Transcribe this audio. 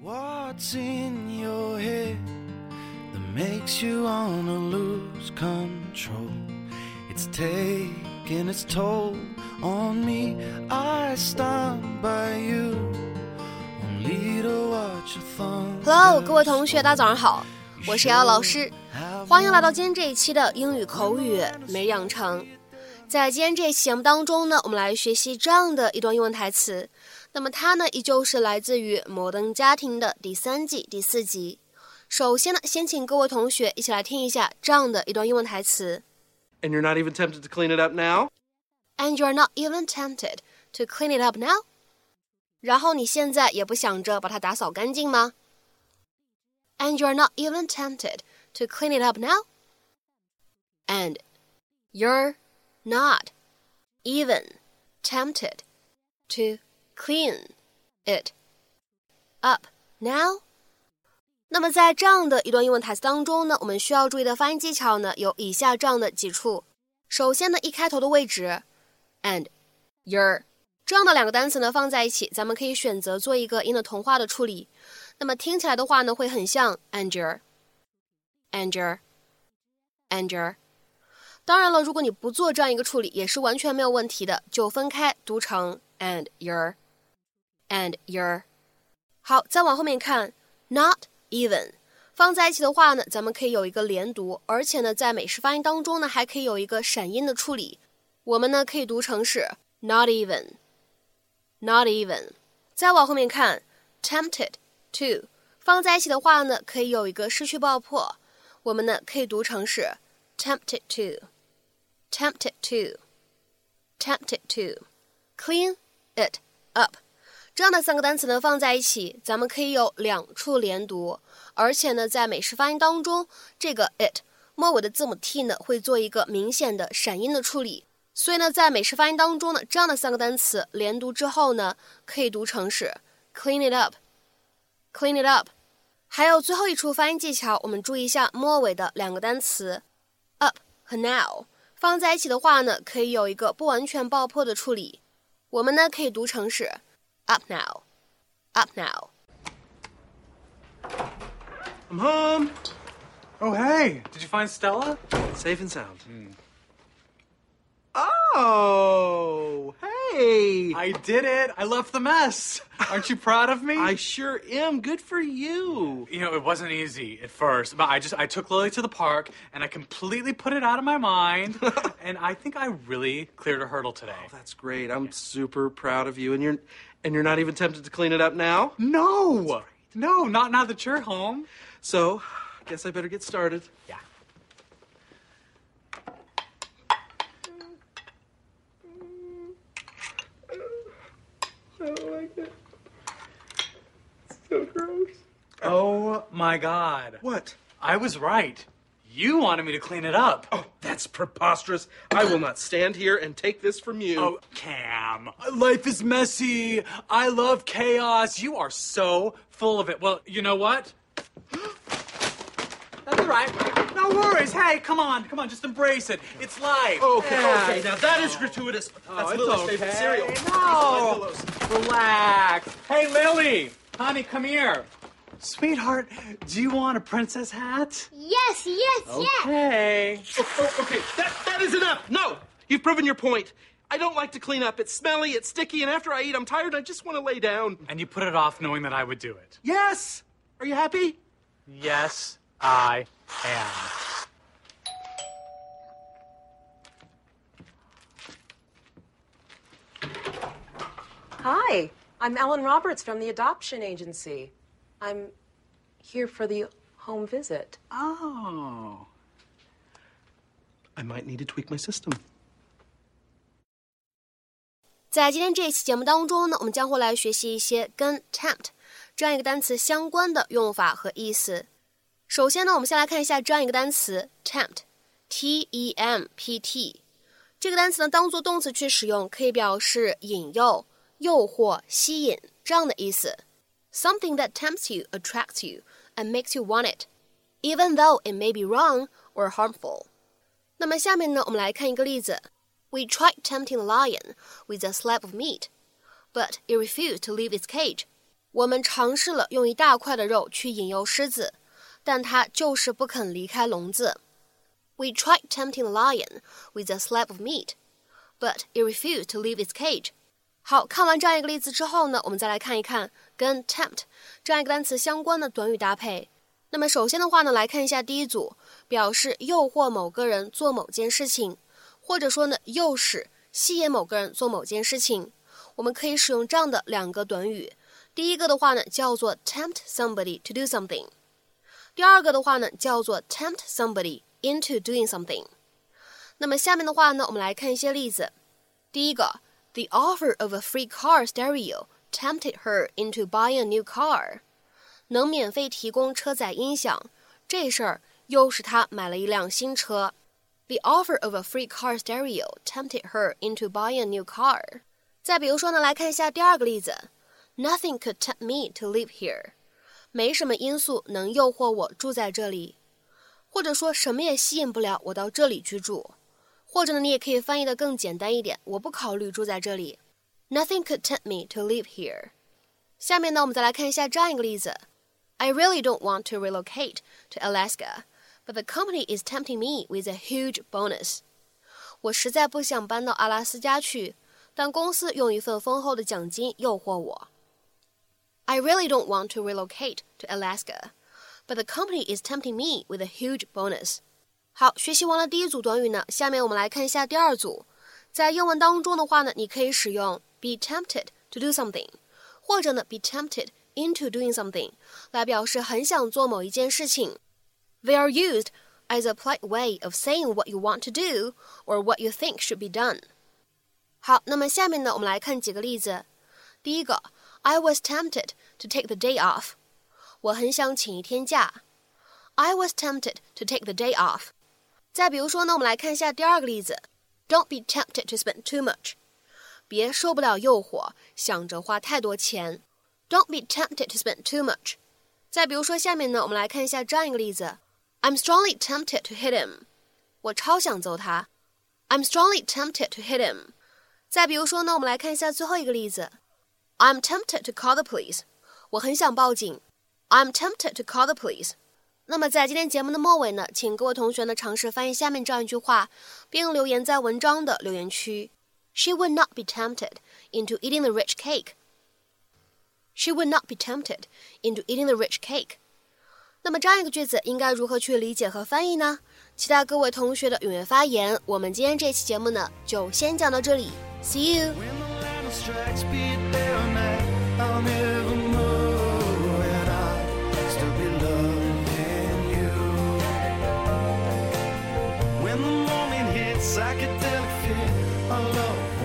What's in your head that makes you wanna lose control? It's taking its toll on me. I stand by you, only to watch your thumb. Hello，各位同学，大家早上好，我是瑶瑶老师，欢迎来到今天这一期的英语口语每日养成。在今天这一期节目当中呢，我们来学习这样的一段英文台词。那么它呢，依旧是来自于《摩登家庭》的第三季第四集。首先呢，先请各位同学一起来听一下这样的一段英文台词。 And you're not even tempted to clean it up now? And you're not even tempted to clean it up now？然后你现在也不想着把它打扫干净吗？And you're not even tempted to clean it up now? And you're not even tempted to clean it up now? 那么在这样的一段英文台词当中呢，我们需要注意的发音技巧呢有以下这样的几处。首先呢，一开头的位置，and your 这样的两个单词呢放在一起，咱们可以选择做一个音的同化的处理。那么听起来的话呢，会很像 and your，and your，and your。当然了，如果你不做这样一个处理，也是完全没有问题的，就分开读成 and your your，and your。好，再往后面看，not even 放在一起的话呢，咱们可以有一个连读，而且呢，在美式发音当中呢，还可以有一个闪音的处理。我们呢可以读成是 not even，not even。再往后面看，tempted to 放在一起的话呢，可以有一个失去爆破，我们呢可以读成是 tempted to，tempted to，tempted to。clean it up。 这样的三个单词呢放在一起，咱们可以有两处连读，而且呢，在美式发音当中，这个 it 末尾的字母 t 呢会做一个明显的闪音的处理，所以呢，在美式发音当中呢，这样的三个单词连读之后呢，可以读成是 clean it up，clean it up。还有最后一处发音技巧，我们注意一下末尾的两个单词 up 和 now 放在一起的话呢，可以有一个不完全爆破的处理，我们呢可以读成是。Up now. Up now. I'm home. Oh, hey, did you find Stella? Safe and sound. Hmm. Oh, hey. I did it. I left the mess. Aren't you proud of me? I sure am. Good for you. you know, it wasn't easy at first, but I just I took Lily to the park and I completely put it out of my mind, and I think I really cleared a hurdle today. Oh, that's great. I'm super proud of you. And you're and you're not even tempted to clean it up now? No, no, not now that you're home. So, guess I better get started. Yeah. I don't like it. It's so gross. Oh my God. What? I was right. You wanted me to clean it up. Oh, that's preposterous. I will not stand here and take this from you. Oh, Cam, life is messy. I love chaos. You are so full of it. Well, you know what? That's all right. No worries. Hey, come on, come on, just embrace it. It's life. Okay, Yeah. okay. Now that is gratuitous. That's oh, it's Lily's okay. favorite cereal. No. These are my pillows. Relax. Hey, Lily, honey, come here. Sweetheart, do you want a princess hat? Yes, yes, yes. Okay. Oh, oh, okay, that, that is enough. No, you've proven your point. I don't like to clean up. It's smelly, it's sticky, and after I eat, I'm tired. I just want to lay down. And you put it off knowing that I would do it. Yes. Are you happy? Yes, I am. Hi, I'm Ellen Roberts from the adoption agency. I'm here for the home visit. Oh. I might need to tweak my system. 在今天这一期节目当中呢，我们将会来学习一些跟 tempt 这样一个单词相关的用法和意思。 首先呢，我们先来看一下这样一个单词 tempt，t e m p t。这个单词呢，当做动词去使用，可以表示引诱、诱惑、吸引这样的意思。Something that tempts you, attracts you, and makes you want it, even though it may be wrong or harmful. 那么下面呢，我们来看一个例子。We tried tempting the lion with a slab of meat, but it refused to leave its cage. 我们尝试了用一大块的肉去引诱狮子， 但它就是不肯离开笼子。We tried tempting the lion with a slab of meat, but it refused to leave its cage. 好看完这样一个例子之后呢，我们再来看一看跟 tempt 这样一个单词相关的短语搭配。那么首先的话呢，来看一下第一组，表示诱惑某个人做某件事情，或者说呢，诱使、吸引某个人做某件事情。我们可以使用这样的两个短语。第一个的话呢，叫做 tempt somebody to do something；第二个的话呢，叫做 tempt somebody into doing something。那么下面的话呢，我们来看一些例子。第一个，The offer of a free car stereo tempted her into buying a new car。能免费提供车载音响，这事儿又使她买了一辆新车。The offer of a free car stereo tempted her into buying a new car。再比如说呢，来看一下第二个例子，Nothing could tempt me to live here。 没什么因素能诱惑我住在这里，或者说什么也吸引不了我到这里居住。或者呢，你也可以翻译的更简单一点，我不考虑住在这里。Nothing could tempt me to live here。下面呢，我们再来看一下这样一个例子：I really don't want to relocate to Alaska, but the company is tempting me with a huge bonus。我实在不想搬到阿拉斯加去，但公司用一份丰厚的奖金诱惑我。I really don't want to relocate to Alaska, but the company is tempting me with a huge bonus. 好，学习完了第一组短语呢，下面我们来看一下第二组。在英文当中的话呢，你可以使用 be tempted to do something，或者呢 be tempted into doing something 来表示很想做某一件事情。They are used as a polite way of saying what you want to do or what you think should be done. 好，那么下面呢，我们来看几个例子。第一个 ，I was tempted to take the day off。我很想请一天假。I was tempted to take the day off。再比如说呢，我们来看一下第二个例子，Don't be tempted to spend too much，别受不了诱惑，想着花太多钱。Don't be tempted to spend too much。再比如说下面呢，我们来看一下这样一个例子，I'm strongly tempted to hit him，我超想揍他。I'm strongly tempted to hit him。再比如说呢，我们来看一下最后一个例子 ，I'm tempted to call the police，我很想报警。I'm tempted to call the police。那么在今天节目的末尾呢，请各位同学呢尝试翻译下面这样一句话，并留言在文章的留言区。She would not be tempted into eating the rich cake. She would not be tempted into eating the rich cake. 那么这样一个句子应该如何去理解和翻译呢？期待各位同学的踊跃发言。我们今天这期节目呢，就先讲到这里。See you. psychedelic fit. I love